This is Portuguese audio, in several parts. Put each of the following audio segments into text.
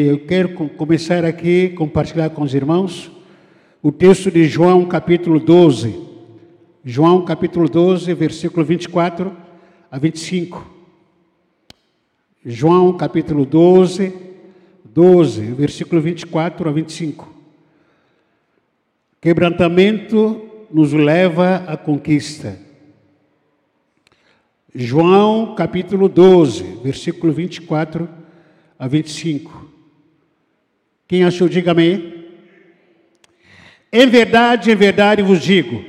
Eu quero começar aqui, compartilhar com os irmãos, o texto de João capítulo 12. João capítulo 12, versículo 24 a 25. João capítulo 12, 12, versículo 24 a 25. Quebrantamento nos leva à conquista. João capítulo 12, versículo 24 a 25. Quem achou, diga amém. Em verdade, em verdade vos digo: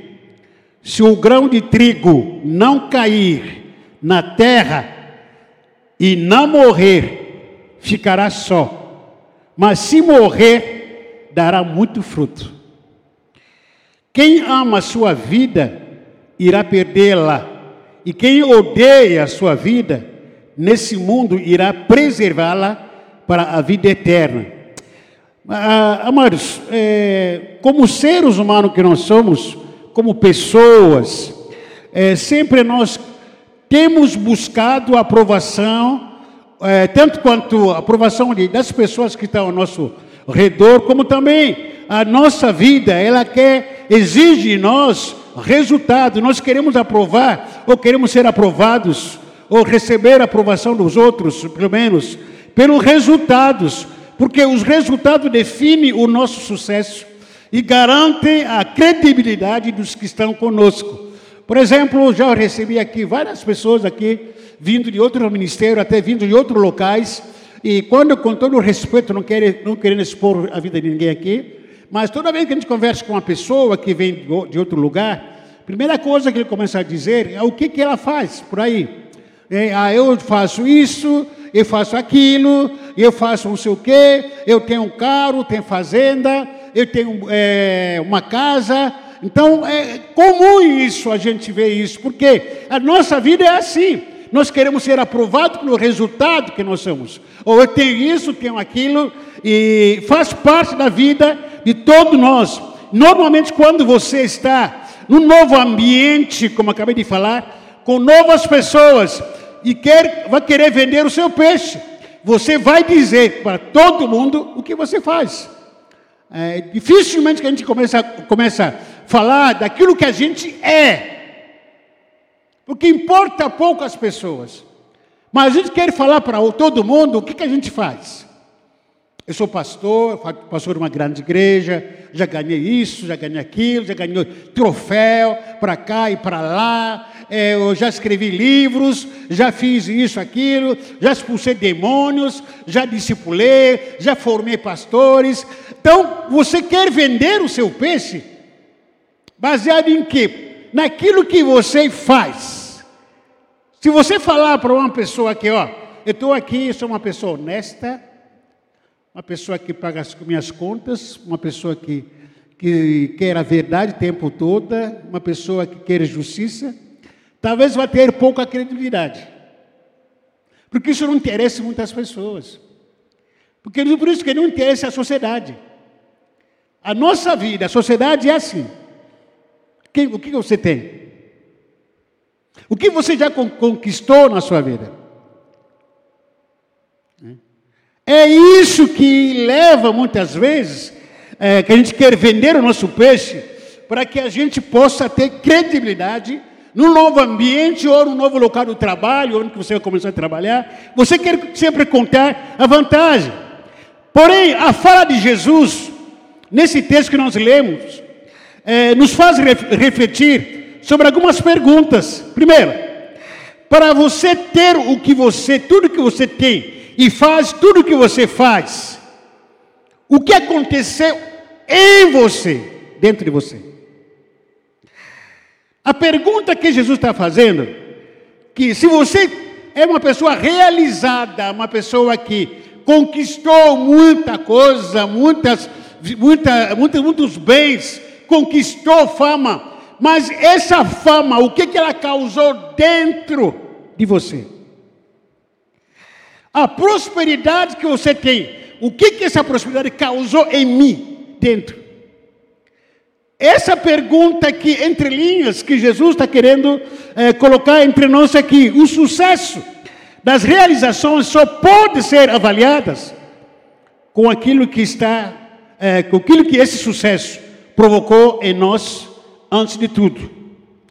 se o grão de trigo não cair na terra e não morrer, ficará só, mas se morrer, dará muito fruto. Quem ama a sua vida, irá perdê-la, e quem odeia a sua vida, nesse mundo, irá preservá-la para a vida eterna. Ah, amados, é, como seres humanos que nós somos, como pessoas, é, sempre nós temos buscado a aprovação, é, tanto quanto a aprovação de, das pessoas que estão ao nosso redor, como também a nossa vida, ela quer, exige de nós resultado. Nós queremos aprovar, ou queremos ser aprovados, ou receber a aprovação dos outros, pelo menos, pelos resultados porque os resultados definem o nosso sucesso e garantem a credibilidade dos que estão conosco. Por exemplo, já recebi aqui várias pessoas aqui, vindo de outro ministério, até vindo de outros locais, e quando, com todo o respeito, não, quero, não querendo expor a vida de ninguém aqui, mas toda vez que a gente conversa com uma pessoa que vem de outro lugar, primeira coisa que ele começa a dizer é o que, que ela faz por aí. É, ah, eu faço isso, eu faço aquilo, eu faço não sei o quê, eu tenho um carro, tenho fazenda, eu tenho é, uma casa. Então é comum isso, a gente ver isso, porque a nossa vida é assim. Nós queremos ser aprovados pelo resultado que nós somos. Ou eu tenho isso, tenho aquilo, e faz parte da vida de todos nós. Normalmente, quando você está num novo ambiente, como acabei de falar, com novas pessoas, e quer, vai querer vender o seu peixe você vai dizer para todo mundo o que você faz. É, dificilmente que a gente começa, começa a falar daquilo que a gente é. Porque importa pouco as pessoas. Mas a gente quer falar para todo mundo o que, que a gente faz. Eu sou pastor, pastor de uma grande igreja, já ganhei isso, já ganhei aquilo, já ganhei troféu para cá e para lá, é, eu já escrevi livros, já fiz isso, aquilo, já expulsei demônios, já discipulei, já formei pastores. Então, você quer vender o seu peixe baseado em quê? Naquilo que você faz. Se você falar para uma pessoa que, ó, eu estou aqui, sou uma pessoa honesta, uma pessoa que paga as minhas contas, uma pessoa que, que quer a verdade o tempo todo, uma pessoa que quer justiça, talvez vá ter pouca credibilidade. Porque isso não interessa muitas pessoas. Porque por isso que não interessa a sociedade. A nossa vida, a sociedade é assim. o que você tem? O que você já conquistou na sua vida? É isso que leva muitas vezes é, que a gente quer vender o nosso peixe para que a gente possa ter credibilidade no novo ambiente ou no novo local do trabalho, onde você vai começar a trabalhar, você quer sempre contar a vantagem. Porém, a fala de Jesus, nesse texto que nós lemos, é, nos faz refletir sobre algumas perguntas. Primeiro, para você ter o que você, tudo que você tem, e faz tudo o que você faz, o que aconteceu em você, dentro de você? A pergunta que Jesus está fazendo, que se você é uma pessoa realizada, uma pessoa que conquistou muita coisa, muitas, muita, muita, muitos bens, conquistou fama, mas essa fama, o que, que ela causou dentro de você? A prosperidade que você tem, o que, que essa prosperidade causou em mim, dentro? Essa pergunta que, entre linhas, que Jesus está querendo é, colocar entre nós aqui. O sucesso das realizações só pode ser avaliadas com aquilo que está, é, com aquilo que esse sucesso provocou em nós antes de tudo.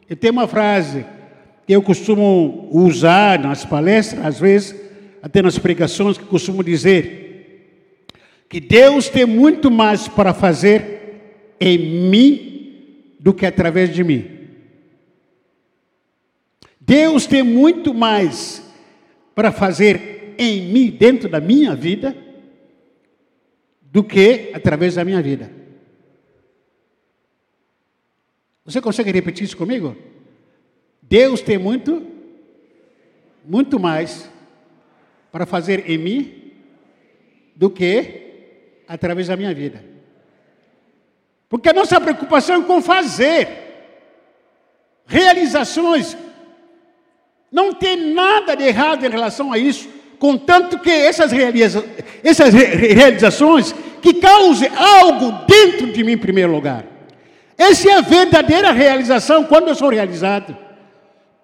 E tem uma frase que eu costumo usar nas palestras, às vezes, até nas pregações, que costumo dizer que Deus tem muito mais para fazer em mim do que através de mim. Deus tem muito mais para fazer em mim, dentro da minha vida, do que através da minha vida. Você consegue repetir isso comigo? Deus tem muito, muito mais para fazer em mim do que através da minha vida. Porque a nossa preocupação é com fazer realizações não tem nada de errado em relação a isso, contanto que essas, realiza essas realizações que causem algo dentro de mim em primeiro lugar. Essa é a verdadeira realização quando eu sou realizado.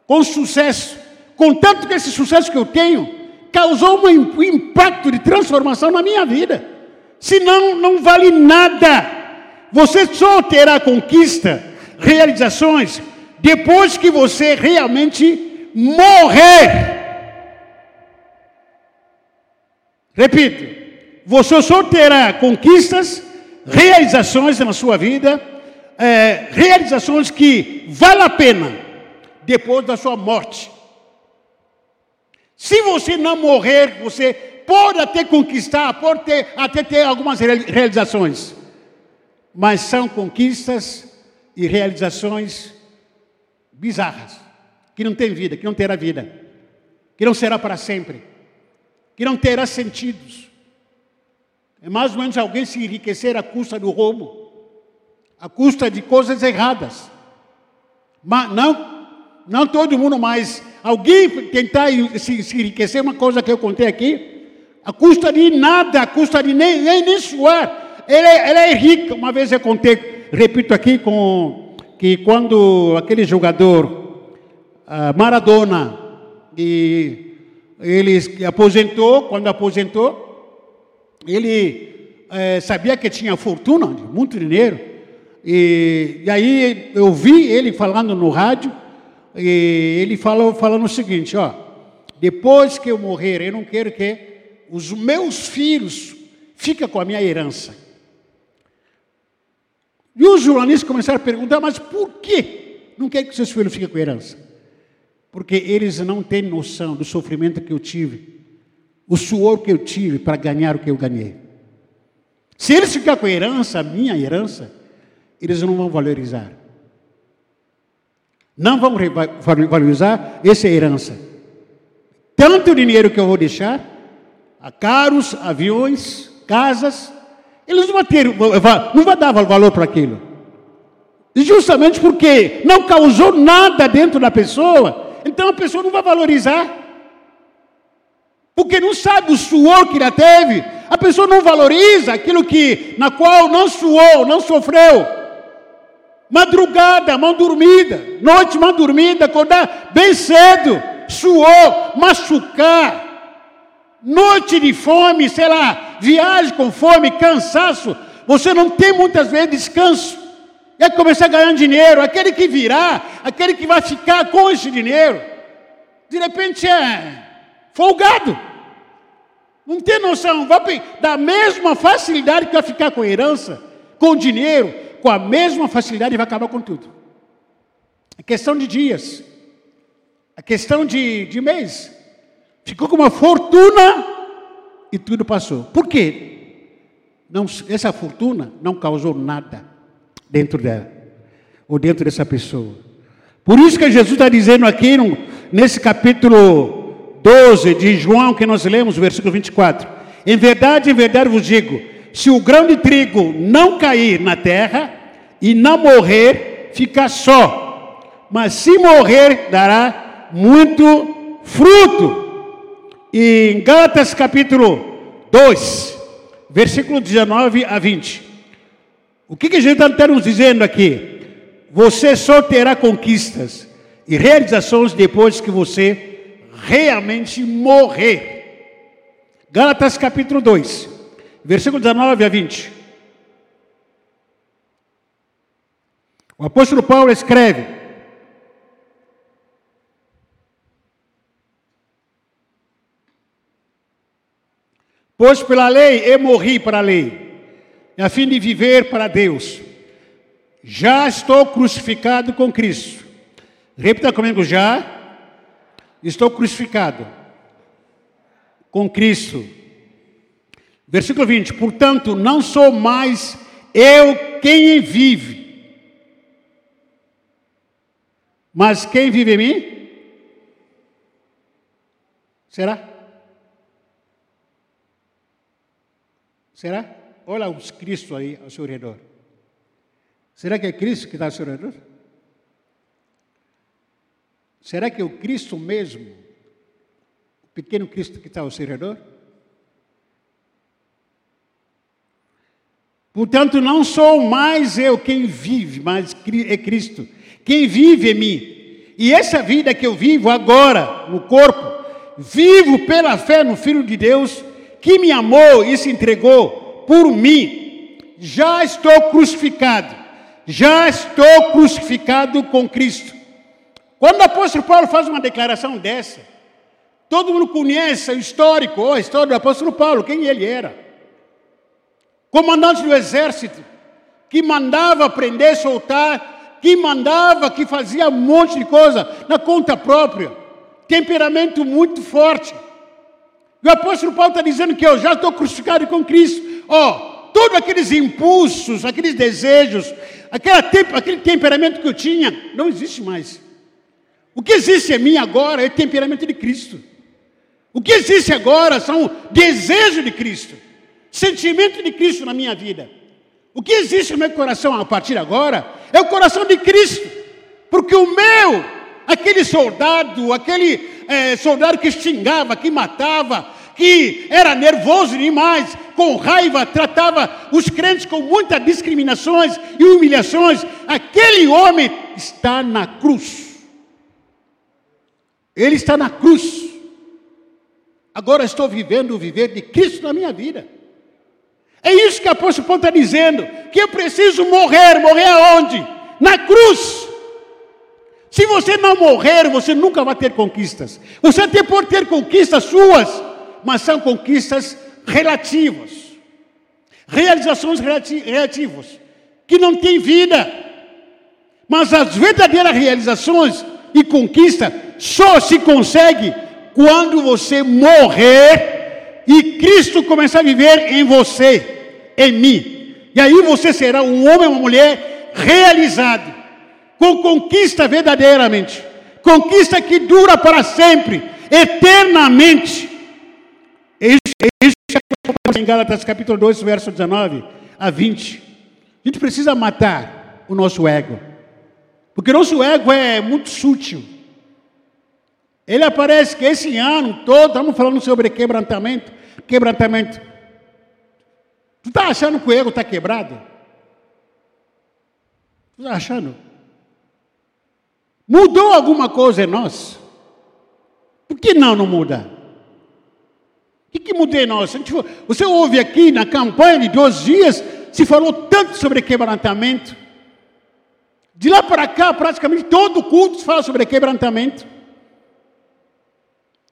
Com sucesso. Contanto que esse sucesso que eu tenho causou um impacto de transformação na minha vida. Senão, não vale nada. Você só terá conquista, realizações, depois que você realmente morrer. Repito, você só terá conquistas, realizações na sua vida, é, realizações que vale a pena depois da sua morte. Se você não morrer, você pode até conquistar, pode ter, até ter algumas realizações, mas são conquistas e realizações bizarras que não tem vida, que não terá vida, que não será para sempre, que não terá sentidos. É mais ou menos alguém se enriquecer à custa do roubo, à custa de coisas erradas. Mas não, não todo mundo mais. Alguém tentar se, se enriquecer, uma coisa que eu contei aqui, a custa de nada, a custa de nem, nem, nem suar. Ela, é, ela é rica. Uma vez eu contei, repito aqui, com, que quando aquele jogador uh, Maradona. E ele aposentou, quando aposentou, ele eh, sabia que tinha fortuna, muito dinheiro. E, e, aí eu vi ele falando no rádio, e ele falou falando o seguinte, ó, depois que eu morrer, eu não quero que os meus filhos fiquem com a minha herança. E os jornalistas começaram a perguntar, mas por que não quer que seus filhos fiquem com a herança? porque eles não têm noção do sofrimento que eu tive, o suor que eu tive para ganhar o que eu ganhei. Se eles ficarem com a herança, a minha herança, eles não vão valorizar. Não vão valorizar essa herança. Tanto dinheiro que eu vou deixar, a aviões, casas, eles não vão ter, não vão dar valor para aquilo. Justamente porque não causou nada dentro da pessoa, então a pessoa não vai valorizar. Porque não sabe o suor que ela teve. A pessoa não valoriza aquilo que na qual não suou, não sofreu. Madrugada, mal dormida, noite mal dormida, acordar bem cedo, suor, machucar. Noite de fome, sei lá, viagem com fome, cansaço. Você não tem muitas vezes descanso é começar a ganhar dinheiro. Aquele que virá, aquele que vai ficar com esse dinheiro, de repente é folgado. Não tem noção. Vai, da mesma facilidade que vai ficar com herança, com dinheiro, com a mesma facilidade vai acabar com tudo. É questão de dias. É questão de, de mês. Ficou com uma fortuna e tudo passou. Por quê? Não, essa fortuna não causou nada dentro dela, ou dentro dessa pessoa. Por isso que Jesus está dizendo aqui, no, nesse capítulo 12 de João, que nós lemos, versículo 24: Em verdade, em verdade vos digo: se o grão de trigo não cair na terra e não morrer, fica só, mas se morrer, dará muito fruto. Em Gálatas capítulo 2, versículo 19 a 20. O que, que a gente está nos dizendo aqui? Você só terá conquistas e realizações depois que você realmente morrer. Gálatas capítulo 2, versículo 19 a 20. O apóstolo Paulo escreve: Pois pela lei eu morri para a lei, a fim de viver para Deus. Já estou crucificado com Cristo. Repita comigo: já estou crucificado com Cristo. Versículo 20: Portanto, não sou mais eu quem vive, mas quem vive em mim? Será? Será? Olha os Cristo aí ao seu redor. Será que é Cristo que está ao seu redor? Será que é o Cristo mesmo, o pequeno Cristo que está ao seu redor? Portanto, não sou mais eu quem vive, mas é Cristo. Quem vive em mim. E essa vida que eu vivo agora, no corpo, vivo pela fé no Filho de Deus que me amou e se entregou por mim, já estou crucificado, já estou crucificado com Cristo. Quando o apóstolo Paulo faz uma declaração dessa, todo mundo conhece o histórico, a história do apóstolo Paulo, quem ele era. Comandante do exército, que mandava prender, soltar, que mandava, que fazia um monte de coisa na conta própria, temperamento muito forte. O apóstolo Paulo está dizendo que eu já estou crucificado com Cristo. Ó, oh, todos aqueles impulsos, aqueles desejos, aquele temperamento que eu tinha, não existe mais. O que existe em mim agora é temperamento de Cristo. O que existe agora são desejos de Cristo, sentimento de Cristo na minha vida. O que existe no meu coração a partir de agora é o coração de Cristo, porque o meu, aquele soldado, aquele é, soldado que xingava, que matava, que era nervoso demais, com raiva, tratava os crentes com muitas discriminações e humilhações. Aquele homem está na cruz. Ele está na cruz. Agora estou vivendo o viver de Cristo na minha vida. É isso que o apóstolo Paulo está dizendo: que eu preciso morrer. Morrer aonde? Na cruz. Se você não morrer, você nunca vai ter conquistas. Você até pode ter conquistas suas, mas são conquistas relativas, realizações relativas, que não têm vida. Mas as verdadeiras realizações e conquistas só se consegue quando você morrer e Cristo começar a viver em você, em mim. E aí você será um homem ou uma mulher realizado, com conquista verdadeiramente, conquista que dura para sempre, eternamente. É isso, que em Gálatas capítulo 2, verso 19 a 20. A gente precisa matar o nosso ego. Porque nosso ego é muito sutil. Ele aparece que esse ano todo estamos falando sobre quebrantamento. Quebrantamento. Tu está achando que o ego está quebrado? Tu está achando? Mudou alguma coisa em nós? Por que não, não muda? O que, que mudei nós? Você ouve aqui na campanha de dois dias, se falou tanto sobre quebrantamento. De lá para cá, praticamente todo culto se fala sobre quebrantamento.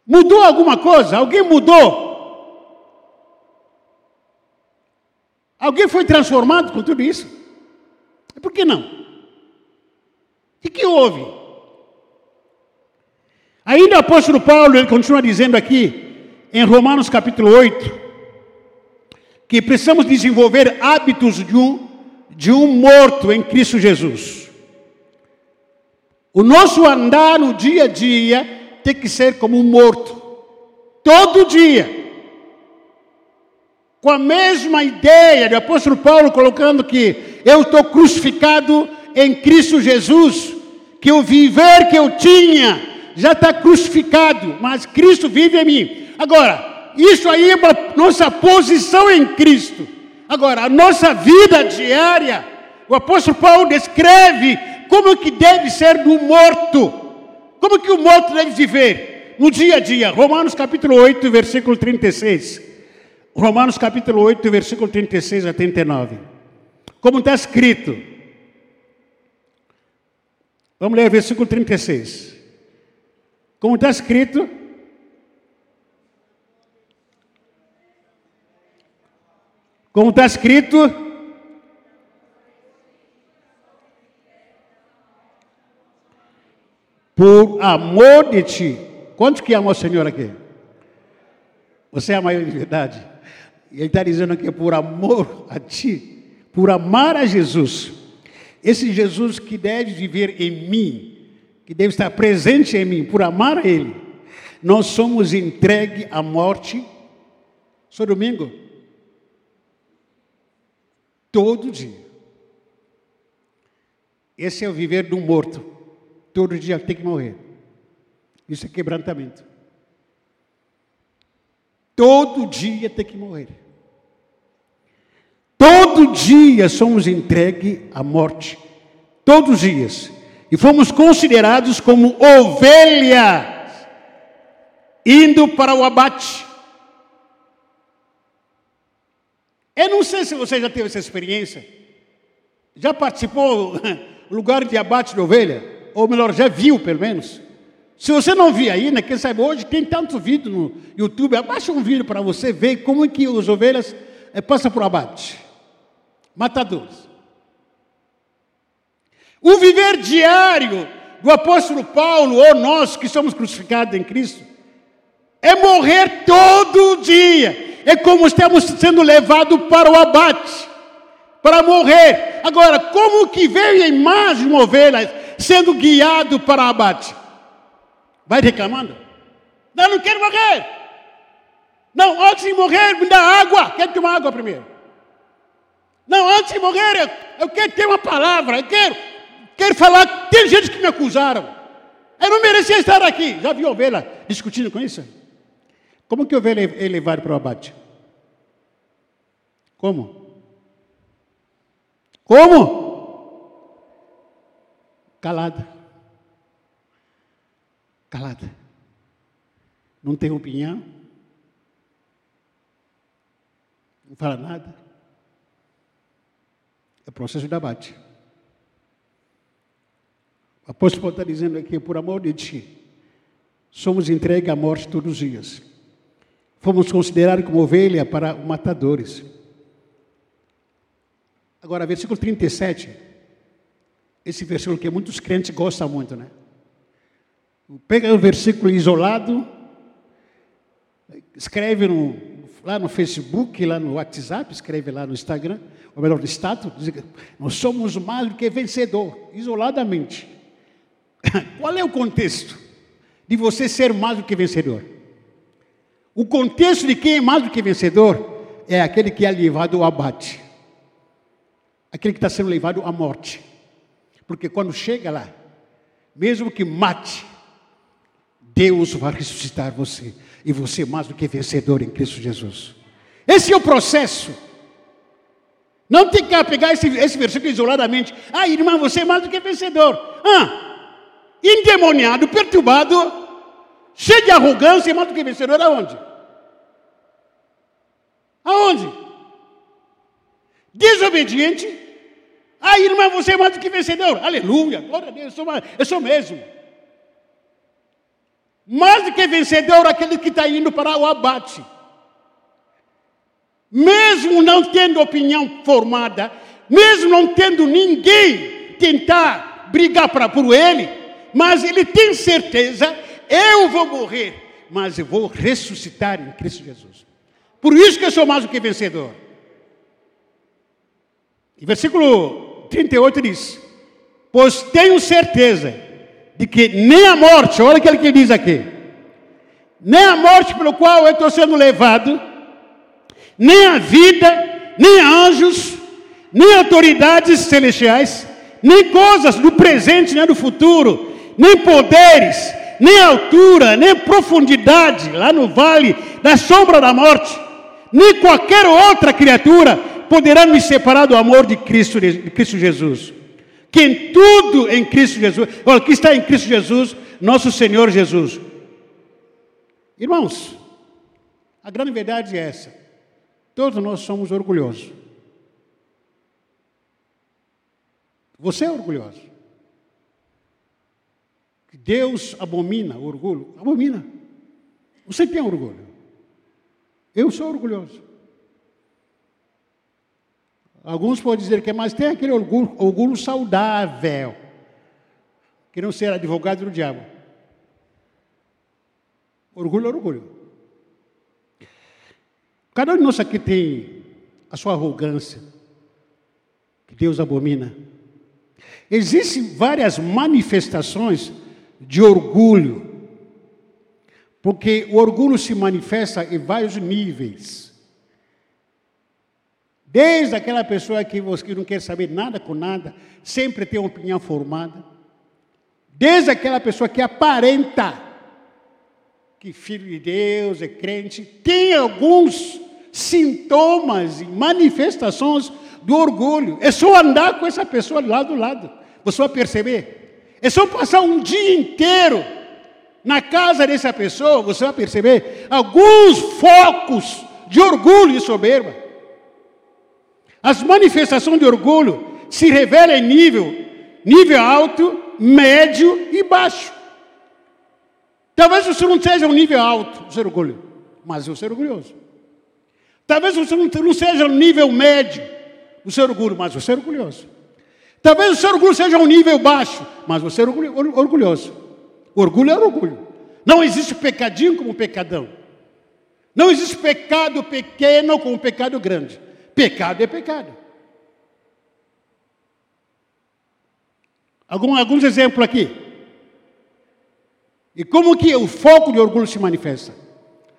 Mudou alguma coisa? Alguém mudou? Alguém foi transformado com tudo isso? Por que não? O que houve? Ainda o apóstolo Paulo, ele continua dizendo aqui, em Romanos capítulo 8, que precisamos desenvolver hábitos de um, de um morto em Cristo Jesus. O nosso andar no dia a dia tem que ser como um morto, todo dia. Com a mesma ideia do apóstolo Paulo colocando que eu estou crucificado em Cristo Jesus, que o viver que eu tinha já está crucificado, mas Cristo vive em mim. Agora, isso aí é nossa posição em Cristo. Agora, a nossa vida diária, o apóstolo Paulo descreve como que deve ser do morto. Como que o morto deve viver no dia a dia. Romanos capítulo 8, versículo 36. Romanos capítulo 8, versículo 36 a 39. Como está escrito. Vamos ler o versículo 36. Como está escrito. Como está escrito. Por amor de ti. Quantos que amam o Senhor aqui? Você é a maior de verdade. Ele está dizendo que por amor a ti, por amar a Jesus, esse Jesus que deve viver em mim, que deve estar presente em mim, por amar Ele, nós somos entregue à morte. Só domingo? Todo dia. Esse é o viver um morto. Todo dia tem que morrer. Isso é quebrantamento. Todo dia tem que morrer. Todo dia somos entregues à morte. Todos os dias. E fomos considerados como ovelhas indo para o abate. Eu não sei se você já teve essa experiência. Já participou lugar de abate de ovelha? Ou melhor, já viu pelo menos? Se você não viu ainda, quem sabe hoje tem tanto vídeo no YouTube, abaixa um vídeo para você ver como é que as ovelhas é, passam por abate matadores. O viver diário do apóstolo Paulo, ou nós que somos crucificados em Cristo, é morrer todo dia. É como estamos sendo levados para o abate, para morrer. Agora, como que veio a imagem de uma ovelha sendo guiado para o abate? Vai reclamando? Não, não quero morrer. Não, antes de morrer, me dá água. Quero tomar água primeiro. Não, antes de morrer, eu, eu quero ter uma palavra, eu quero, quero falar. Tem gente que me acusaram. Eu não merecia estar aqui. Já viu ovelha discutindo com isso? Como que ovelha é levada para o abate? Como? Como? Calada. Calada. Não tem opinião. Não fala nada. É processo de abate. O apóstolo está dizendo aqui, por amor de ti, somos entregues à morte todos os dias. Fomos considerados como ovelha para matadores. Agora, versículo 37, esse versículo que muitos crentes gostam muito, né? Pega o versículo isolado, escreve no, lá no Facebook, lá no WhatsApp, escreve lá no Instagram, ou melhor, no status, nós somos mais do que vencedor, isoladamente. Qual é o contexto de você ser mais do que vencedor? O contexto de quem é mais do que vencedor é aquele que é levado ao abate, aquele que está sendo levado à morte. Porque quando chega lá, mesmo que mate, Deus vai ressuscitar você e você é mais do que vencedor em Cristo Jesus. Esse é o processo. Não tem que pegar esse, esse versículo isoladamente. Ah, irmão, você é mais do que vencedor. Ah, endemoniado, perturbado, cheio de arrogância, é mais do que vencedor. Aonde? Aonde? Desobediente. Ah, irmão, você é mais do que vencedor. Aleluia, glória a Deus, eu sou, mais, eu sou mesmo. Mais do que vencedor, aquele que está indo para o abate. Mesmo não tendo opinião formada, mesmo não tendo ninguém tentar brigar para por ele, mas ele tem certeza, eu vou morrer, mas eu vou ressuscitar em Cristo Jesus. Por isso que eu sou mais do que vencedor. E versículo 38 diz: Pois tenho certeza de que nem a morte, olha aquele que diz aqui, nem a morte pelo qual eu estou sendo levado, nem a vida, nem anjos, nem autoridades celestiais, nem coisas do presente, nem do futuro, nem poderes, nem altura, nem profundidade, lá no vale da sombra da morte, nem qualquer outra criatura poderá me separar do amor de Cristo, de Cristo Jesus que tudo em Cristo Jesus, olha, que está em Cristo Jesus, nosso Senhor Jesus. Irmãos, a grande verdade é essa. Todos nós somos orgulhosos. Você é orgulhoso. Deus abomina o orgulho. Abomina. Você tem orgulho. Eu sou orgulhoso. Alguns podem dizer que é, mas tem aquele orgulho, orgulho saudável. Que não ser advogado do diabo. Orgulho é orgulho. Cada um de nós aqui tem a sua arrogância, que Deus abomina. Existem várias manifestações de orgulho, porque o orgulho se manifesta em vários níveis. Desde aquela pessoa que você não quer saber nada com nada, sempre tem uma opinião formada. Desde aquela pessoa que aparenta que filho de Deus é crente, tem alguns sintomas e manifestações do orgulho. É só andar com essa pessoa lado a lado. Você vai perceber. É só passar um dia inteiro na casa dessa pessoa, você vai perceber alguns focos de orgulho e soberba. As manifestações de orgulho se revelam em nível, nível alto, médio e baixo. Talvez você não seja um nível alto, de orgulho, mas você é orgulhoso. Talvez você não seja um nível médio, o seu orgulho, mas você é orgulhoso. Talvez o seu orgulho seja um nível baixo, mas você é orgulhoso. Orgulho é orgulho. Não existe pecadinho como pecadão. Não existe pecado pequeno como pecado grande. Pecado é pecado. Algum, alguns exemplos aqui. E como que o foco de orgulho se manifesta?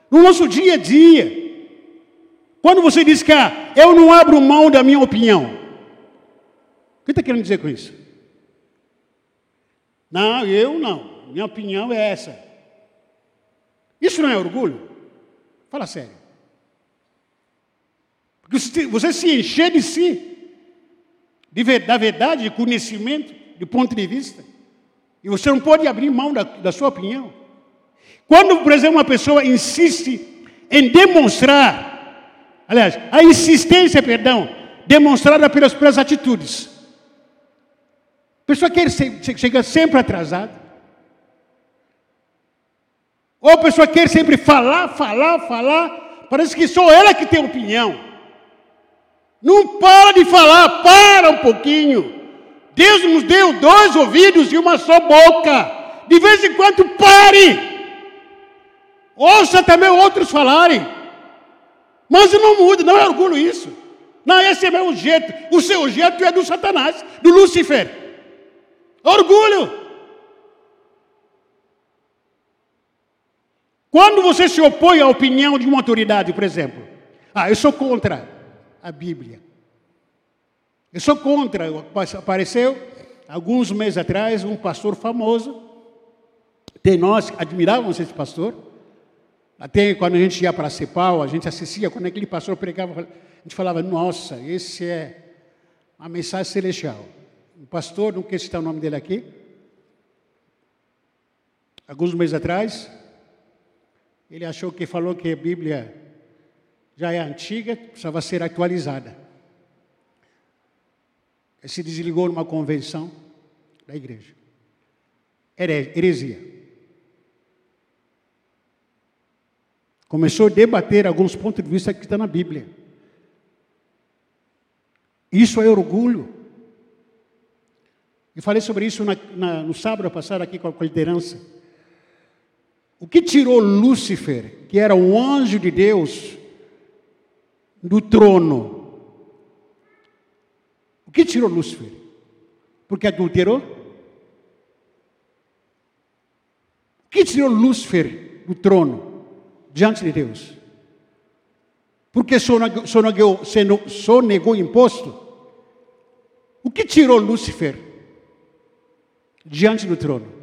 No nosso dia a dia. Quando você diz que ah, eu não abro mão da minha opinião. O que está querendo dizer com isso? Não, eu não. Minha opinião é essa. Isso não é orgulho? Fala sério. Porque você se encher de si, de, da verdade, de conhecimento, de ponto de vista. E você não pode abrir mão da, da sua opinião. Quando, por exemplo, uma pessoa insiste em demonstrar, aliás, a insistência, perdão, demonstrada pelas, pelas atitudes. Pessoa ser, chega sempre atrasada. Ou a pessoa quer sempre falar, falar, falar. Parece que só ela que tem opinião. Não para de falar, para um pouquinho. Deus nos deu dois ouvidos e uma só boca. De vez em quando pare. Ouça também outros falarem. Mas não muda, não é orgulho isso. Não, esse é meu jeito. O seu jeito é do Satanás, do Lúcifer. Orgulho. Quando você se opõe à opinião de uma autoridade, por exemplo, ah, eu sou contra a Bíblia. Eu sou contra. Apareceu alguns meses atrás um pastor famoso. Tem nós admirávamos esse pastor. Até quando a gente ia para a Cepal, a gente assistia, quando aquele pastor pregava, a gente falava, nossa, esse é uma mensagem celestial. O pastor, não quero citar o nome dele aqui, alguns meses atrás, ele achou que falou que a Bíblia já é antiga, precisava ser atualizada se desligou numa convenção da igreja. Heresia. Começou a debater alguns pontos de vista que estão na Bíblia. Isso é orgulho. E falei sobre isso na, na, no sábado passado aqui com a liderança. O que tirou Lúcifer, que era um anjo de Deus, do trono que tirou Lúcifer? Porque adulterou? O que tirou Lúcifer do trono diante de Deus? Porque sonegou, sonegou, sonegou imposto? O que tirou Lúcifer diante do trono?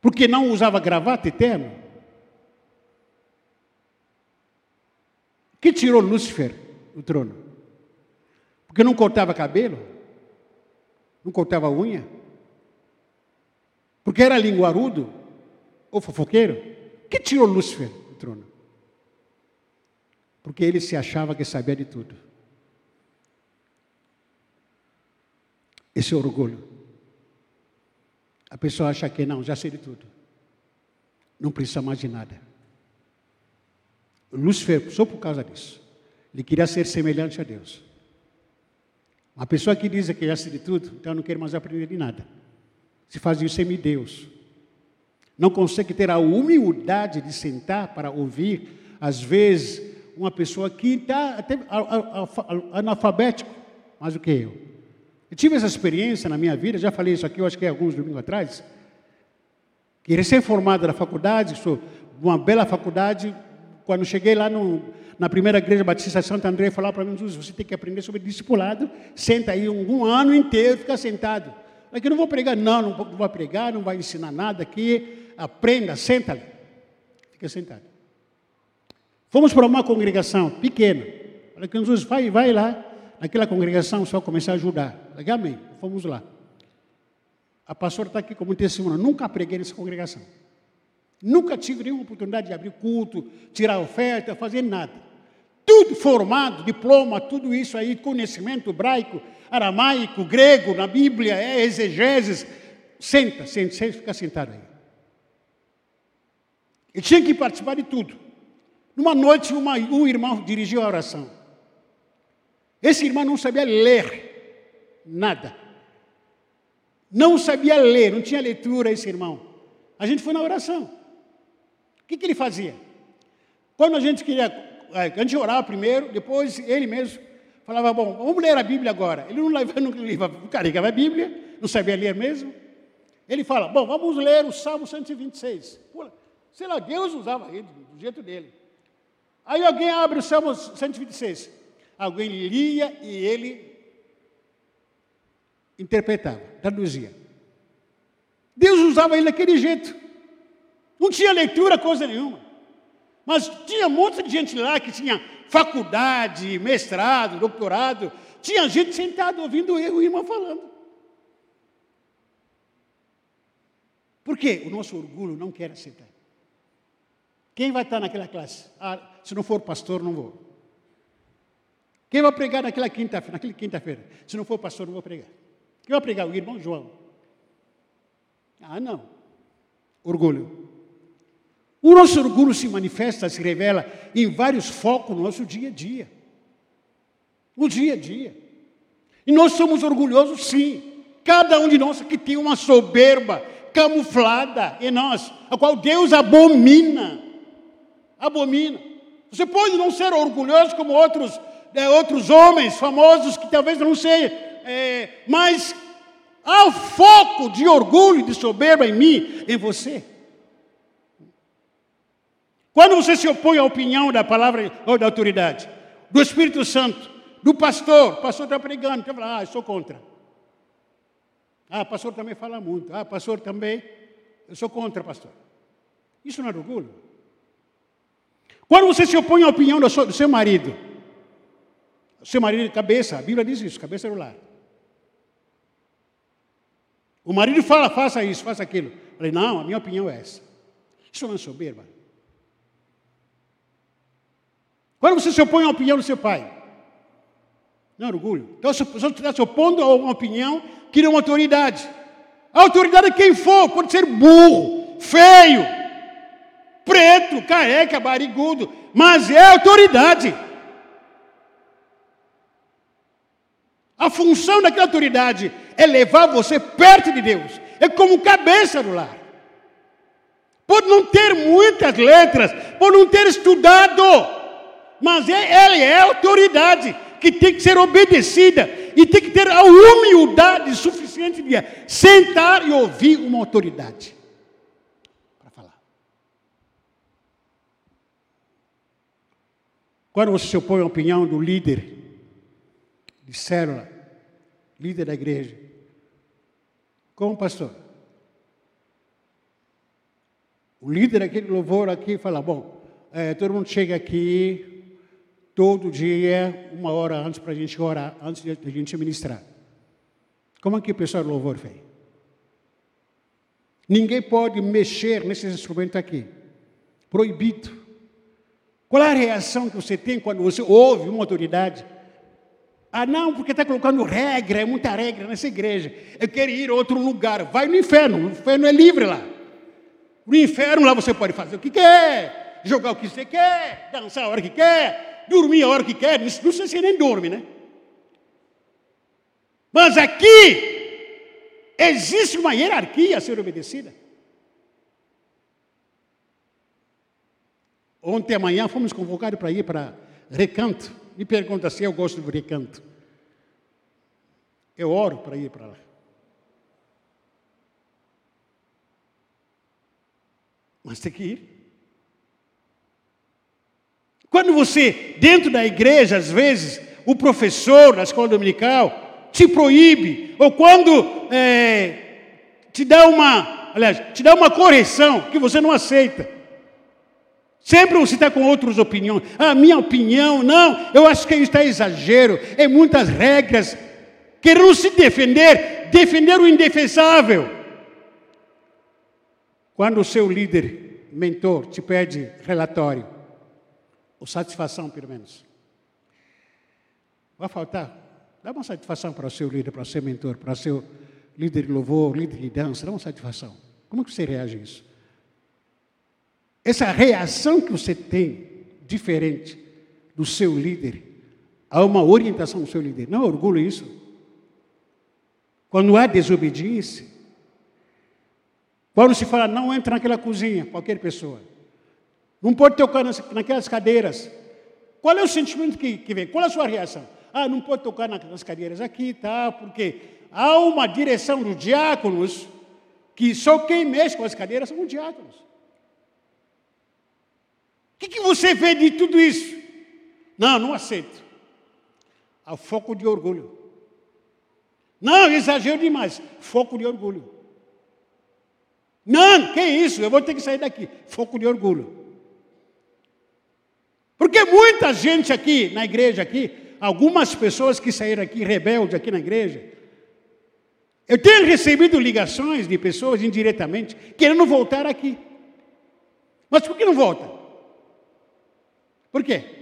Porque não usava gravata eterno? O que tirou Lúcifer do trono? Porque não cortava cabelo, não cortava unha, porque era linguarudo ou fofoqueiro. Que tirou Lúcifer do trono? Porque ele se achava que sabia de tudo. Esse orgulho. A pessoa acha que não, já sei de tudo. Não precisa mais de nada. Lúcifer, só por causa disso. Ele queria ser semelhante a Deus. Uma pessoa que diz que já sei de tudo, então não quer mais aprender de nada. Se faz isso semideus. Não consegue ter a humildade de sentar para ouvir, às vezes, uma pessoa que está até analfabético, mais do que eu. Eu tive essa experiência na minha vida, já falei isso aqui, eu acho que é alguns domingos atrás, que recém-formado da faculdade, sou uma bela faculdade, quando cheguei lá no, na primeira igreja batista Santo André, falar para mim, Jesus, você tem que aprender sobre discipulado, senta aí um, um ano inteiro, fica sentado. Aqui não vou pregar, não, não vou, pregar, não vai ensinar nada aqui, aprenda, senta ali. Fica sentado. Fomos para uma congregação pequena. Falei Jesus vai, vai lá, naquela congregação, só começar a ajudar. Falei, amém, fomos lá. A pastora está aqui como testemunho. Nunca preguei nessa congregação. Nunca tive nenhuma oportunidade de abrir culto, tirar oferta, fazer nada. Tudo formado, diploma, tudo isso aí, conhecimento hebraico, aramaico, grego, na Bíblia, é exegeses. Senta, senta, senta, fica sentado aí. E tinha que participar de tudo. Numa noite, uma, um irmão dirigiu a oração. Esse irmão não sabia ler nada. Não sabia ler, não tinha leitura esse irmão. A gente foi na oração. O que, que ele fazia? Quando a gente queria, eh, a gente orava primeiro, depois ele mesmo falava, bom, vamos ler a Bíblia agora. Ele não levava, não levava, carregava a Bíblia, não sabia ler mesmo. Ele fala, bom, vamos ler o Salmo 126. Pula. Sei lá, Deus usava ele do jeito dele. Aí alguém abre o Salmo 126. Alguém lia e ele interpretava, traduzia. Deus usava ele daquele jeito. Não tinha leitura, coisa nenhuma. Mas tinha um monte de gente lá que tinha faculdade, mestrado, doutorado. Tinha gente sentada ouvindo o irmão falando. Por quê? O nosso orgulho não quer aceitar. Quem vai estar naquela classe? Ah, se não for pastor, não vou. Quem vai pregar naquela quinta-feira? Naquela quinta-feira. Se não for pastor, não vou pregar. Quem vai pregar? O irmão João. Ah, não. Orgulho. O nosso orgulho se manifesta, se revela em vários focos no nosso dia a dia. No dia a dia. E nós somos orgulhosos, sim. Cada um de nós que tem uma soberba camuflada em nós, a qual Deus abomina abomina. Você pode não ser orgulhoso como outros, é, outros homens famosos que talvez não sejam, é, mas há o foco de orgulho, de soberba em mim, em você. Quando você se opõe à opinião da palavra ou da autoridade, do Espírito Santo, do pastor, o pastor está pregando, você fala, ah, eu sou contra. Ah, pastor também fala muito. Ah, pastor também, eu sou contra, pastor. Isso não é orgulho? Quando você se opõe à opinião do seu, do seu marido, seu marido cabeça, a Bíblia diz isso, cabeça do lar. O marido fala, faça isso, faça aquilo. Eu falei, não, a minha opinião é essa. Isso não é soberba. Quando você se opõe à opinião do seu pai, não é orgulho. Então você está se opondo a uma opinião que não é uma autoridade. A autoridade é quem for, pode ser burro, feio, preto, careca, barigudo, mas é autoridade. A função daquela autoridade é levar você perto de Deus. É como cabeça do lar. Pode não ter muitas letras, pode não ter estudado, mas é, ele é autoridade que tem que ser obedecida e tem que ter a humildade suficiente de sentar e ouvir uma autoridade. Quando você se opõe à opinião do líder de célula, líder da igreja, como pastor? O líder daquele louvor aqui fala, bom, é, todo mundo chega aqui todo dia, uma hora antes para a gente orar, antes de a gente ministrar. Como é que o pessoal do louvor fez? Ninguém pode mexer nesses instrumentos aqui. Proibido. Qual é a reação que você tem quando você ouve uma autoridade? Ah, não, porque está colocando regra, é muita regra nessa igreja. Eu quero ir a outro lugar. Vai no inferno, o inferno é livre lá. No inferno lá você pode fazer o que quer, jogar o que você quer, dançar a hora que quer, dormir a hora que quer. Não sei se você nem dorme, né? Mas aqui existe uma hierarquia a ser obedecida. Ontem amanhã fomos convocados para ir para recanto. Me pergunta se eu gosto do recanto. Eu oro para ir para lá. Mas tem que ir. Quando você, dentro da igreja, às vezes, o professor da escola dominical te proíbe, ou quando é, te dá uma, aliás, te dá uma correção que você não aceita. Sempre você está com outras opiniões. A minha opinião, não, eu acho que isso está exagero. É muitas regras. Querendo se defender, defender o indefensável. Quando o seu líder, mentor, te pede relatório, ou satisfação, pelo menos, vai faltar. Dá uma satisfação para o seu líder, para o seu mentor, para o seu líder de louvor, líder de dança, dá uma satisfação. Como que você reage a isso? Essa reação que você tem, diferente do seu líder, há uma orientação do seu líder. Não é orgulho isso? Quando há desobediência, quando se fala, não entra naquela cozinha, qualquer pessoa, não pode tocar naquelas cadeiras. Qual é o sentimento que, que vem? Qual é a sua reação? Ah, não pode tocar nas cadeiras aqui, tá? Porque há uma direção dos diáconos que só quem mexe com as cadeiras são os diáconos que, que você vê de tudo isso? Não, não aceito. Há foco de orgulho. Não, exagero demais. Foco de orgulho. Não, que isso? Eu vou ter que sair daqui. Foco de orgulho. Porque muita gente aqui na igreja aqui, algumas pessoas que saíram aqui rebeldes aqui na igreja, eu tenho recebido ligações de pessoas indiretamente querendo voltar aqui. Mas por que não volta? Por quê?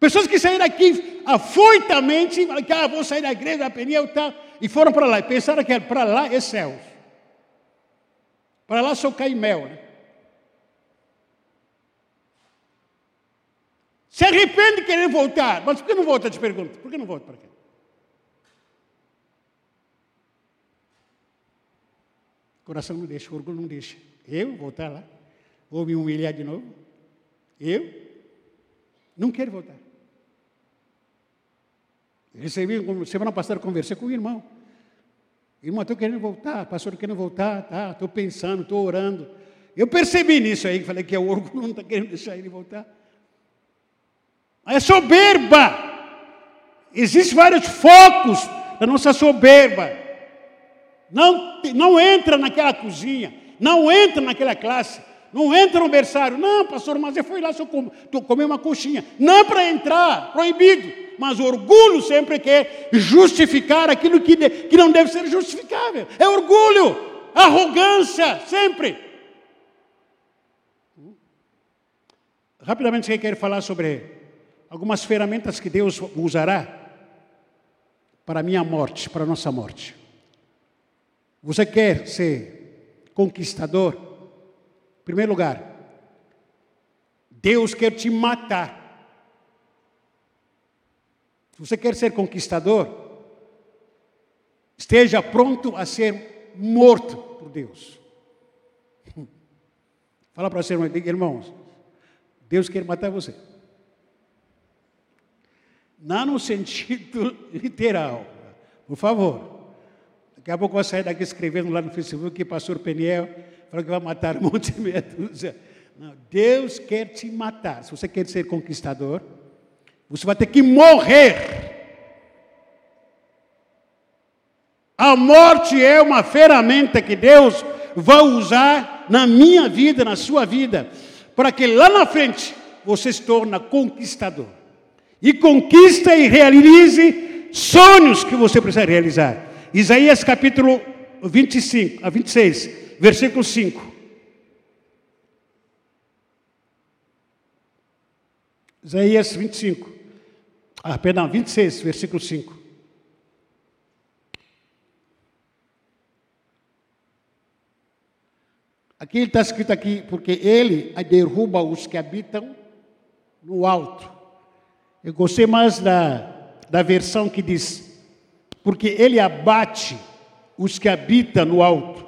Pessoas que saíram aqui afoitamente, que ah, vou sair da igreja, da pneu e tal, e foram para lá, e pensaram que para lá é céus. Para lá só cai mel, né? Se arrepende de querer voltar, mas por que não volta? Te pergunto, por que não volta para cá? Coração não deixa, orgulho não deixa. Eu voltar lá? Vou me humilhar de novo? Eu não quero voltar. Recebi, semana passada, conversei com o irmão. Irmão, estou querendo voltar, pastor, querendo voltar, tá? Estou pensando, estou orando. Eu percebi nisso aí, falei que é o orgulho não está querendo deixar ele voltar. É soberba. Existem vários focos da nossa soberba. Não, não entra naquela cozinha, não entra naquela classe, não entra no berçário. Não, pastor, mas eu fui lá só com, comer uma coxinha. Não para entrar, proibido. Mas orgulho sempre quer justificar aquilo que, de, que não deve ser justificável. É orgulho, arrogância, sempre. Rapidamente, quem quer falar sobre algumas ferramentas que Deus usará para a minha morte, para a nossa morte. Você quer ser conquistador? Primeiro lugar, Deus quer te matar. Se você quer ser conquistador, esteja pronto a ser morto por Deus. Fala para você, irmãos, Deus quer matar você. Não no sentido literal, por favor. Daqui a pouco eu vou sair daqui escrevendo lá no Facebook que pastor Peniel falou que vai matar um monte de meia dúzia. Não, Deus quer te matar. Se você quer ser conquistador, você vai ter que morrer. A morte é uma ferramenta que Deus vai usar na minha vida, na sua vida, para que lá na frente você se torne conquistador. E conquista e realize sonhos que você precisa realizar. Isaías capítulo 25 a 26 versículo 5. Isaías 25. Ah, perdão, 26, versículo 5. Aqui está escrito aqui, porque ele derruba os que habitam no alto. Eu gostei mais da, da versão que diz, porque ele abate os que habitam no alto,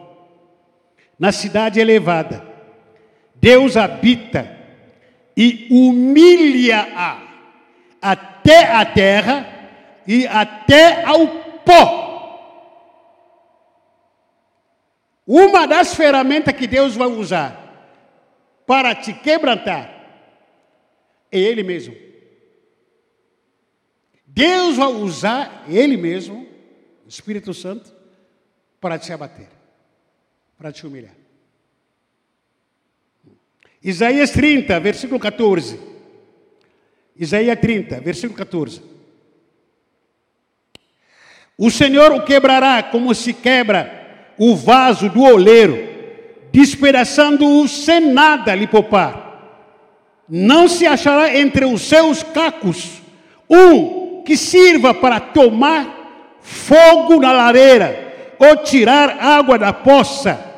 na cidade elevada. Deus habita e humilha-a até a terra e até ao pó. Uma das ferramentas que Deus vai usar para te quebrantar é Ele mesmo. Deus vai usar Ele mesmo, Espírito Santo, para te abater, para te humilhar. Isaías 30, versículo 14. Isaías 30, versículo 14. O Senhor o quebrará como se quebra o vaso do oleiro, despedaçando-o sem nada lhe poupar. Não se achará entre os seus cacos um que sirva para tomar fogo na lareira ou tirar água da poça.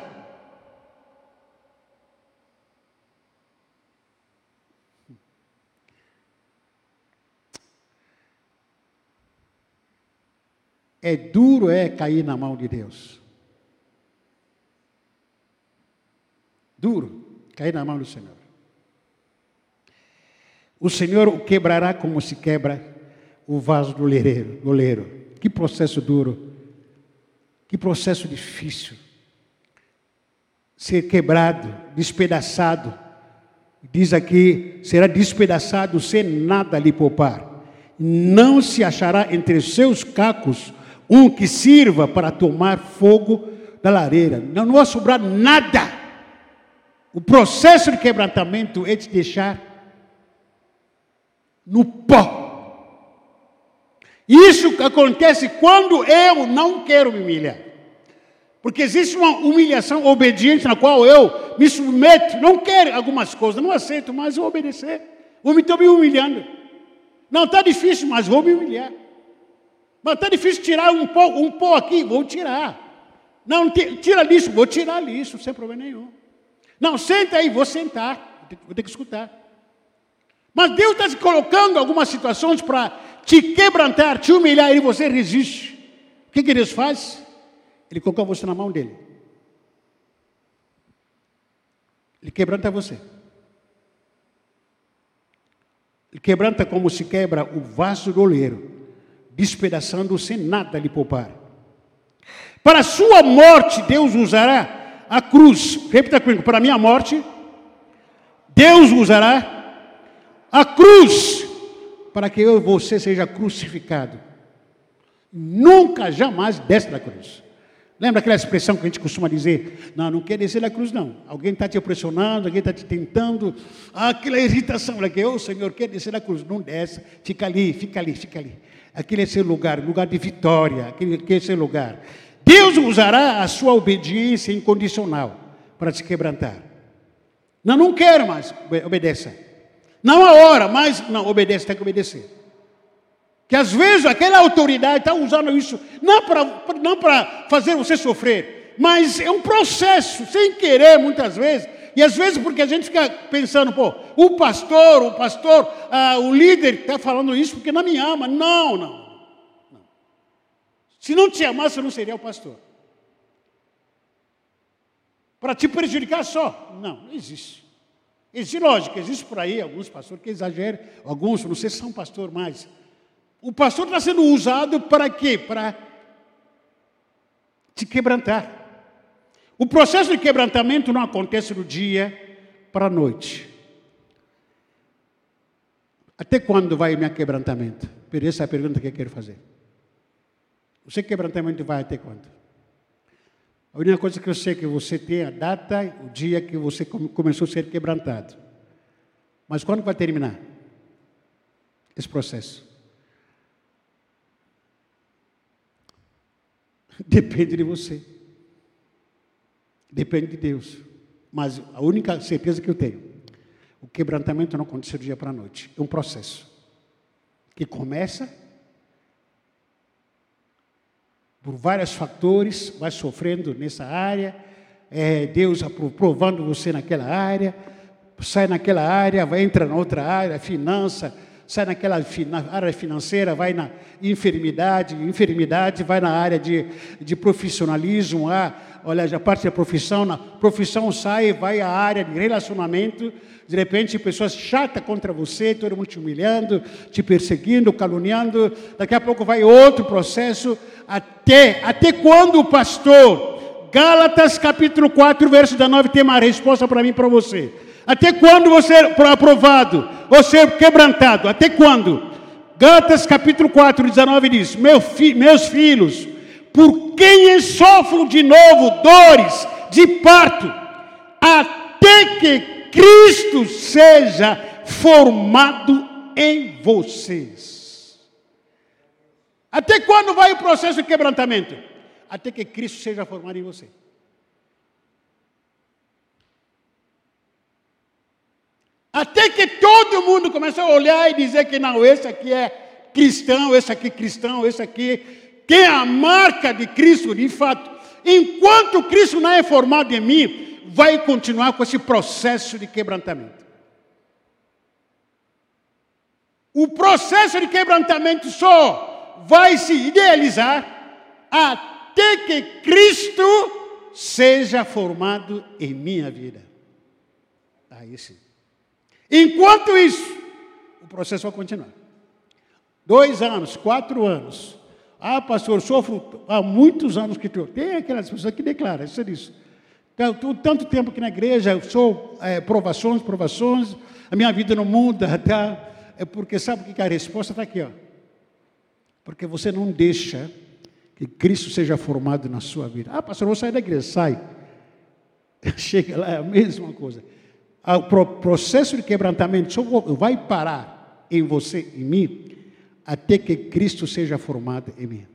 É duro é cair na mão de Deus. duro, cair na mão do Senhor. O Senhor o quebrará como se quebra o vaso do oleiro. Que processo duro, que processo difícil. Ser quebrado, despedaçado. Diz aqui: será despedaçado sem nada lhe poupar. Não se achará entre seus cacos um que sirva para tomar fogo da lareira. Não, não vai sobrar nada o processo de quebrantamento é te deixar no pó. Isso acontece quando eu não quero me humilhar. Porque existe uma humilhação obediente na qual eu me submeto, não quero algumas coisas, não aceito, mas vou obedecer. Vou me estou me humilhando. Não, está difícil, mas vou me humilhar. Mas está difícil tirar um pó, um pó aqui, vou tirar. Não, tira lixo, vou tirar lixo, sem problema nenhum. Não, senta aí, vou sentar. Vou ter que escutar. Mas Deus está se colocando algumas situações para te quebrantar, te humilhar e você resiste. O que, que Deus faz? Ele coloca você na mão dele. Ele quebranta você. Ele quebranta como se quebra o vaso do oleiro, despedaçando sem nada lhe poupar. Para a sua morte, Deus usará a cruz, repita comigo, para a minha morte, Deus usará a cruz para que eu e você seja crucificado. Nunca, jamais desce da cruz. Lembra aquela expressão que a gente costuma dizer? Não, não quer descer da cruz, não. Alguém está te pressionando, alguém está te tentando. Ah, aquela irritação, que oh, Senhor quer descer da cruz. Não desce, fica ali, fica ali, fica ali. Aquele é seu lugar, lugar de vitória, aquele é seu lugar. Deus usará a sua obediência incondicional para te quebrantar. Não, não quero mais, obedeça. Não a hora, mas não, obedece, tem que obedecer. Que às vezes aquela autoridade está usando isso não para não fazer você sofrer, mas é um processo, sem querer muitas vezes. E às vezes porque a gente fica pensando, pô, o pastor, o pastor, ah, o líder está falando isso porque não me ama. Não, não. Se não te amasse, não seria o pastor. Para te prejudicar só? Não, não existe. Existe lógica, existe por aí alguns pastores que exageram, alguns, não sei se são pastor mais. O pastor está sendo usado para quê? Para te quebrantar. O processo de quebrantamento não acontece do dia para a noite. Até quando vai o meu quebrantamento? Essa é a pergunta que eu quero fazer. O seu quebrantamento vai até quando? A única coisa que eu sei é que você tem a data, o dia que você começou a ser quebrantado. Mas quando vai terminar esse processo? Depende de você. Depende de Deus. Mas a única certeza que eu tenho, O quebrantamento não acontece do dia para a noite. É um processo que começa por vários fatores, vai sofrendo nessa área, é, Deus aprovando você naquela área, sai naquela área, vai entrar na outra área, finança, sai naquela na área financeira, vai na enfermidade, enfermidade vai na área de, de profissionalismo, ah, olha, a parte da profissão, na profissão sai, vai à área de relacionamento, de repente pessoas chatas contra você, todo mundo te humilhando, te perseguindo, caluniando, daqui a pouco vai outro processo, até, até quando o pastor, Gálatas capítulo 4, verso 19, tem uma resposta para mim para você. Até quando você é aprovado? Você é quebrantado? Até quando? Gálatas capítulo 4, 19 diz: Meu fi, Meus filhos, por quem sofro de novo dores de parto, até que Cristo seja formado em vocês. Até quando vai o processo de quebrantamento? Até que Cristo seja formado em você. Até que todo mundo começou a olhar e dizer que não, esse aqui é cristão, esse aqui é cristão, esse aqui tem a marca de Cristo de fato. Enquanto Cristo não é formado em mim, vai continuar com esse processo de quebrantamento. O processo de quebrantamento só vai se idealizar até que Cristo seja formado em minha vida. Aí sim. Enquanto isso, o processo vai continuar. Dois anos, quatro anos. Ah, pastor, sofro há muitos anos que tu. Tem aquelas pessoas que declaram isso é isso. Tanto, tanto tempo que na igreja eu sou é, provações, provações, a minha vida não muda, tá? É porque sabe o que a resposta está aqui, ó. Porque você não deixa que Cristo seja formado na sua vida. Ah, pastor, eu vou sair da igreja, sai. Chega lá, é a mesma coisa o processo de quebrantamento só vai parar em você em mim até que Cristo seja formado em mim.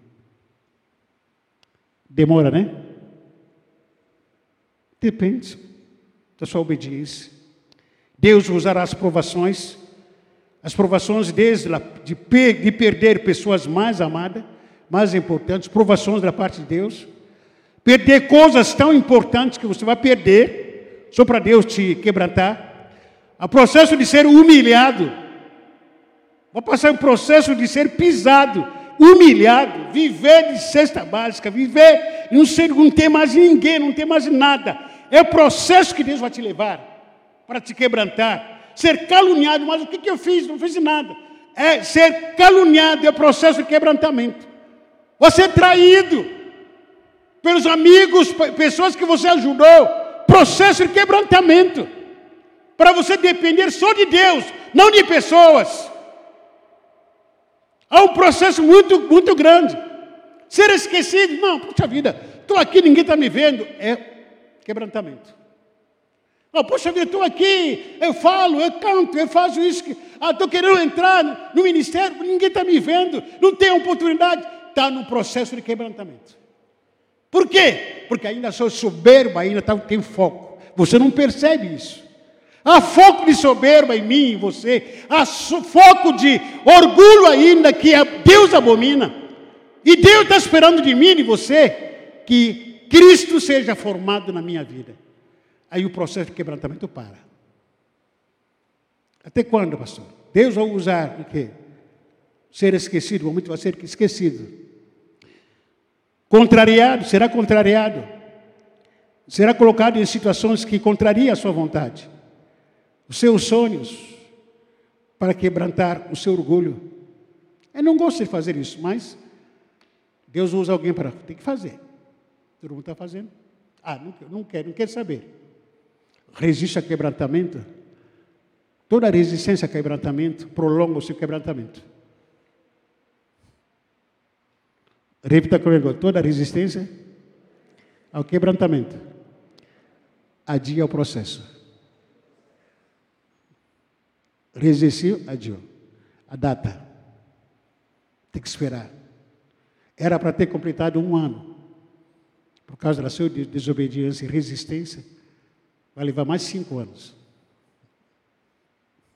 Demora, né? Depende da sua obediência. Deus usará as provações, as provações desde de, de perder pessoas mais amadas, mais importantes, provações da parte de Deus, perder coisas tão importantes que você vai perder só para Deus te quebrantar. O processo de ser humilhado. Vou passar um processo de ser pisado, humilhado, viver de cesta básica, viver não ser, não ter mais ninguém, não ter mais nada. É o processo que Deus vai te levar para te quebrantar. Ser caluniado, mas o que, que eu fiz? Não fiz nada. É ser caluniado, é o processo de quebrantamento. Você é traído pelos amigos, pessoas que você ajudou, processo de quebrantamento. Para você depender só de Deus, não de pessoas. Há um processo muito, muito grande. Ser esquecido, não, puxa vida, estou aqui, ninguém está me vendo. É quebrantamento. Oh, poxa vida, estou aqui, eu falo, eu canto, eu faço isso. Ah, estou querendo entrar no ministério, ninguém está me vendo, não tem oportunidade. Está no processo de quebrantamento. Por quê? Porque ainda sou soberba, ainda tá, tem foco. Você não percebe isso. Há foco de soberba em mim, em você. Há foco de orgulho ainda que Deus abomina. E Deus está esperando de mim e de você que Cristo seja formado na minha vida. Aí o processo de quebrantamento para. Até quando, pastor? Deus vai usar o quê? Ser esquecido, o momento vai ser esquecido. Contrariado, será contrariado. Será colocado em situações que contrariam a sua vontade. Os seus sonhos, para quebrantar o seu orgulho. Eu não gosto de fazer isso, mas Deus usa alguém para. Tem que fazer. Todo mundo está fazendo. Ah, não, não quer, não quer saber. Resiste a quebrantamento. Toda resistência a quebrantamento prolonga o seu quebrantamento. Repita comigo: toda resistência ao quebrantamento adia o processo. Resistiu, adiou. A data. Tem que esperar. Era para ter completado um ano. Por causa da sua desobediência e resistência, vai levar mais cinco anos.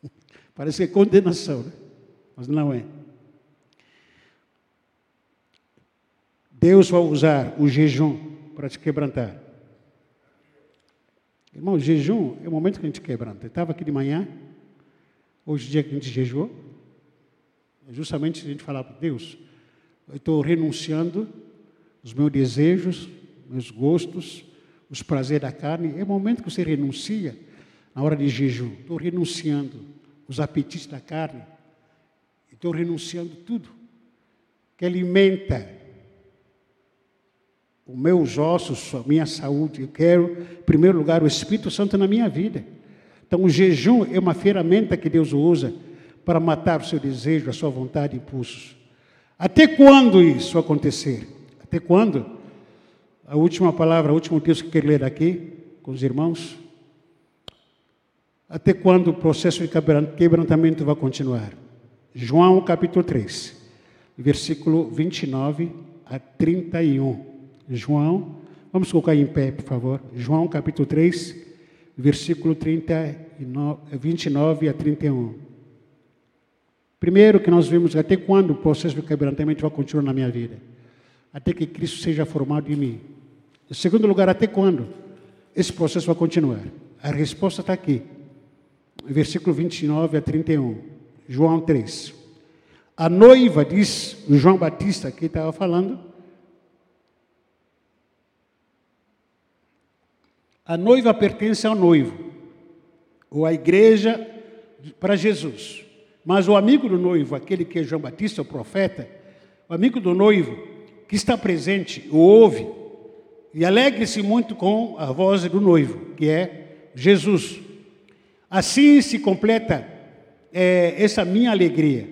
Parece que é condenação, né? mas não é. Deus vai usar o jejum para te quebrantar. Irmão, jejum é o momento que a gente quebranta. Eu estava aqui de manhã, hoje dia que a gente jejuou, é justamente a gente falar para Deus, eu estou renunciando os meus desejos, meus gostos, os prazeres da carne. É o momento que você renuncia na hora de jejum. Estou renunciando os apetites da carne. Estou renunciando tudo que alimenta os meus ossos, a minha saúde. Eu quero, em primeiro lugar, o Espírito Santo na minha vida. Então, o jejum é uma ferramenta que Deus usa para matar o seu desejo, a sua vontade e impulsos. Até quando isso acontecer? Até quando? A última palavra, o último texto que eu quero ler aqui com os irmãos. Até quando o processo de quebrantamento vai continuar? João capítulo 3, versículo 29 a 31. João, vamos colocar em pé, por favor. João capítulo 3, versículo 39, 29 a 31. Primeiro que nós vimos até quando o processo de quebrantamento vai continuar na minha vida? Até que Cristo seja formado em mim. Em segundo lugar, até quando esse processo vai continuar? A resposta está aqui. Versículo 29 a 31. João 3. A noiva, diz João Batista, que estava falando, A noiva pertence ao noivo, ou à igreja para Jesus. Mas o amigo do noivo, aquele que é João Batista, o profeta, o amigo do noivo, que está presente, o ouve e alegre-se muito com a voz do noivo, que é Jesus. Assim se completa é, essa minha alegria.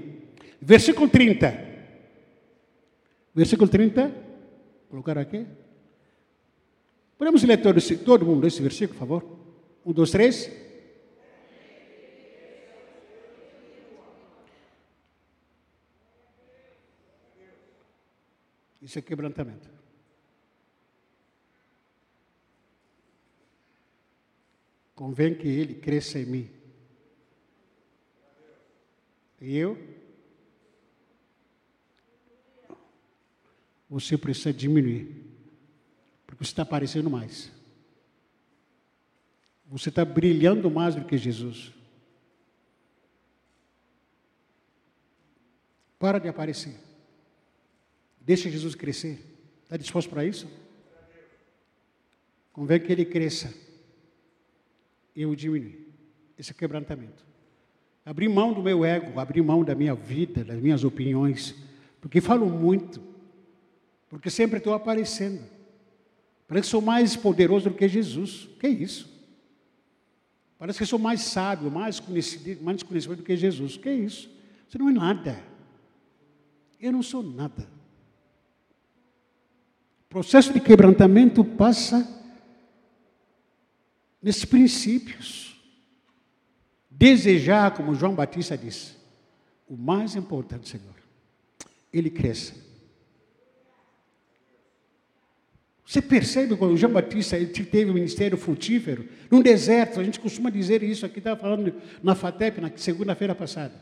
Versículo 30. Versículo 30. Colocar aqui. Podemos ler todo, todo mundo esse versículo, por favor? Um, dois, três. Isso é quebrantamento. Convém que ele cresça em mim. E eu? Você precisa diminuir. Você está aparecendo mais. Você está brilhando mais do que Jesus. Para de aparecer. Deixa Jesus crescer. Está disposto para isso? Convém que ele cresça. Eu diminui. Esse é quebrantamento. Abrir mão do meu ego, abrir mão da minha vida, das minhas opiniões. Porque falo muito. Porque sempre estou aparecendo. Parece que sou mais poderoso do que Jesus. Que isso? Parece que sou mais sábio, mais conhecido, mais conhecido do que Jesus. Que isso? Você não é nada. Eu não sou nada. O processo de quebrantamento passa nesses princípios. Desejar, como João Batista disse, o mais importante, Senhor, ele cresça Você percebe quando o João Batista teve um ministério frutífero? Num deserto, a gente costuma dizer isso aqui, estava falando na FATEP, na segunda-feira passada.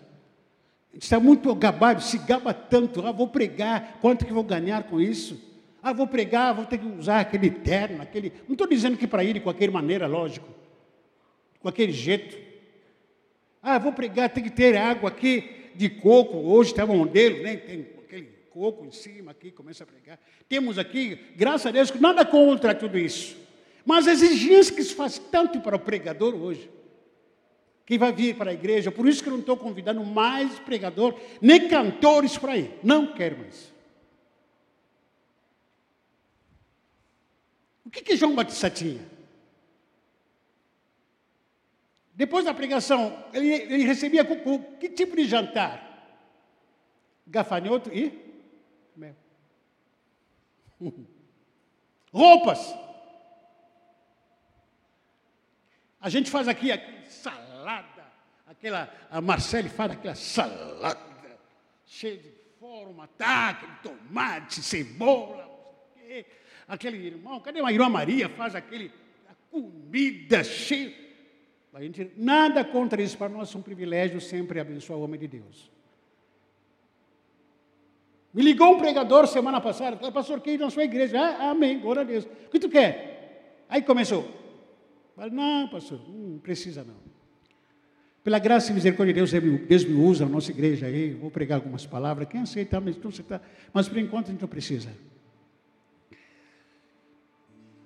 A gente está muito gabado, se gaba tanto, ah, vou pregar, quanto que vou ganhar com isso? Ah, vou pregar, vou ter que usar aquele terno, aquele. Não estou dizendo que para ir de qualquer maneira, lógico, com aquele jeito. Ah, vou pregar, tem que ter água aqui de coco, hoje está modelo, nem tem coco em cima aqui, começa a pregar. Temos aqui, graças a Deus, nada contra tudo isso. Mas as exigências que se faz tanto para o pregador hoje, que vai vir para a igreja, por isso que eu não estou convidando mais pregador, nem cantores para ir. Não quero mais. O que, que João Batista tinha? Depois da pregação, ele, ele recebia que tipo de jantar? Gafanhoto e Roupas. A gente faz aqui, aqui salada, aquela, a Marcele faz aquela salada, cheia de forma, tá, tomate, cebola, aquele irmão, cadê a irmã Maria? Faz aquele, a comida cheia. A gente, nada contra isso, para nós é um privilégio sempre abençoar o homem de Deus. Me ligou um pregador semana passada, falou, pastor, quem na sua igreja? Ah, amém, glória a Deus. O que tu quer? Aí começou. Falei, não, pastor, não precisa não. Pela graça e misericórdia de Deus, Deus me usa na nossa igreja aí, vou pregar algumas palavras. Quem aceita, mas, mas por enquanto a gente não precisa.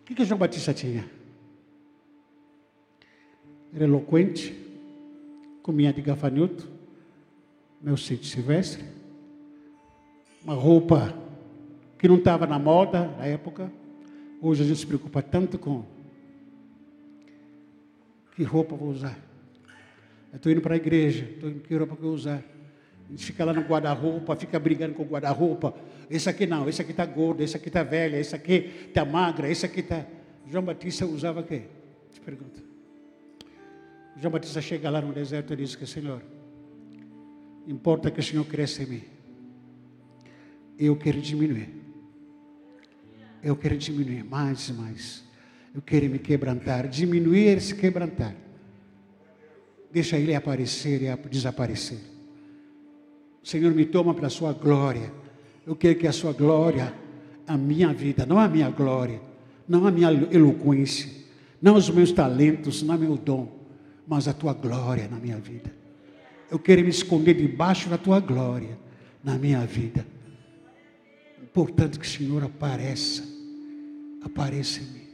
O que, que João Batista tinha? Era eloquente, comia de gafanhoto, meu sítio silvestre, uma roupa que não estava na moda na época. Hoje a gente se preocupa tanto com que roupa vou usar. Estou indo para a igreja, estou indo que roupa que vou usar. A gente fica lá no guarda-roupa, fica brigando com o guarda-roupa. Esse aqui não, esse aqui está gordo, esse aqui está velho, esse aqui está magra, esse aqui está. João Batista usava o quê? Te pergunto. João Batista chega lá no deserto e diz que, Senhor, importa que o Senhor cresça em mim. Eu quero diminuir. Eu quero diminuir mais e mais. Eu quero me quebrantar. Diminuir e se quebrantar. Deixa ele aparecer e desaparecer. Senhor, me toma para a sua glória. Eu quero que a sua glória, a minha vida, não a minha glória, não a minha eloquência, não os meus talentos, não o meu dom mas a tua glória na minha vida. Eu quero me esconder debaixo da tua glória na minha vida. Importante que o Senhor apareça. Apareça em mim.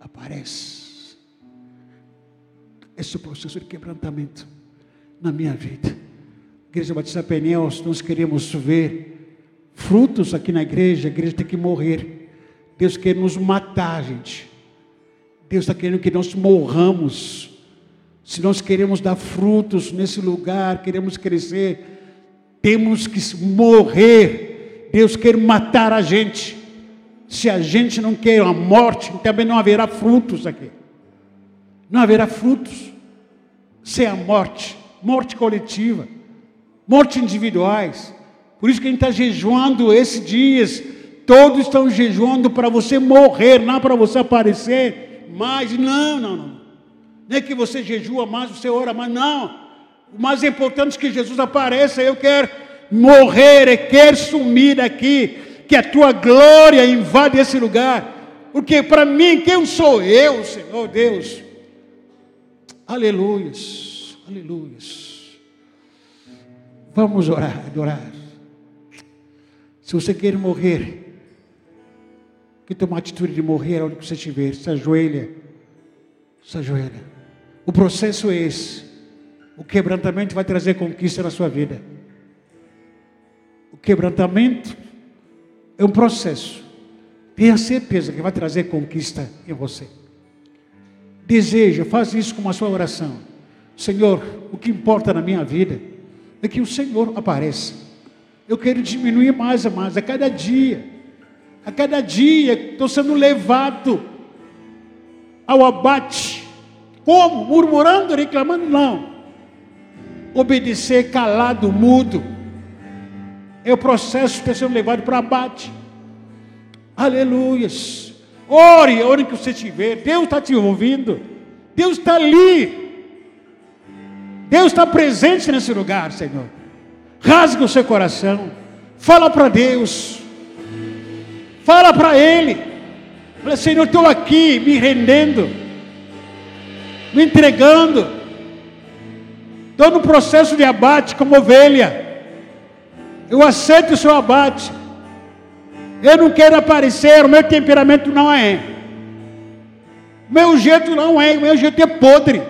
Apareça. Esse é o processo de quebrantamento na minha vida. Igreja Batista Peniel, nós queremos ver frutos aqui na igreja, a igreja tem que morrer. Deus quer nos matar, gente. Deus está querendo que nós morramos se nós queremos dar frutos nesse lugar, queremos crescer, temos que morrer. Deus quer matar a gente. Se a gente não quer a morte, também não haverá frutos aqui. Não haverá frutos sem a morte, morte coletiva, morte individuais. Por isso que a gente está jejuando esses dias. Todos estão jejuando para você morrer, não para você aparecer. Mas não, não, não. Nem que você jejua mais, você ora mais. Não. O mais importante é que Jesus apareça. Eu quero morrer e quero sumir daqui. Que a tua glória invade esse lugar. Porque para mim, quem sou eu, Senhor Deus? Aleluias, aleluias. Vamos orar, adorar. Se você quer morrer, que toma a atitude de morrer onde você estiver, se ajoelha, se ajoelha. O processo é esse. O quebrantamento vai trazer conquista na sua vida. Quebrantamento é um processo. Tenha certeza que vai trazer conquista em você. Deseja, faz isso com a sua oração. Senhor, o que importa na minha vida é que o Senhor apareça. Eu quero diminuir mais e mais a cada dia. A cada dia estou sendo levado ao abate como? Murmurando, reclamando? Não. Obedecer calado, mudo. É o processo de estar sendo levado para abate. Aleluias. Ore, ore que você estiver. Deus está te ouvindo. Deus está ali. Deus está presente nesse lugar, Senhor. Rasga o seu coração. Fala para Deus. Fala para Ele. Fala, Senhor, estou aqui me rendendo me entregando. Estou no processo de abate como ovelha. Eu aceito o seu abate. Eu não quero aparecer, o meu temperamento não é. Meu jeito não é, o meu jeito é podre.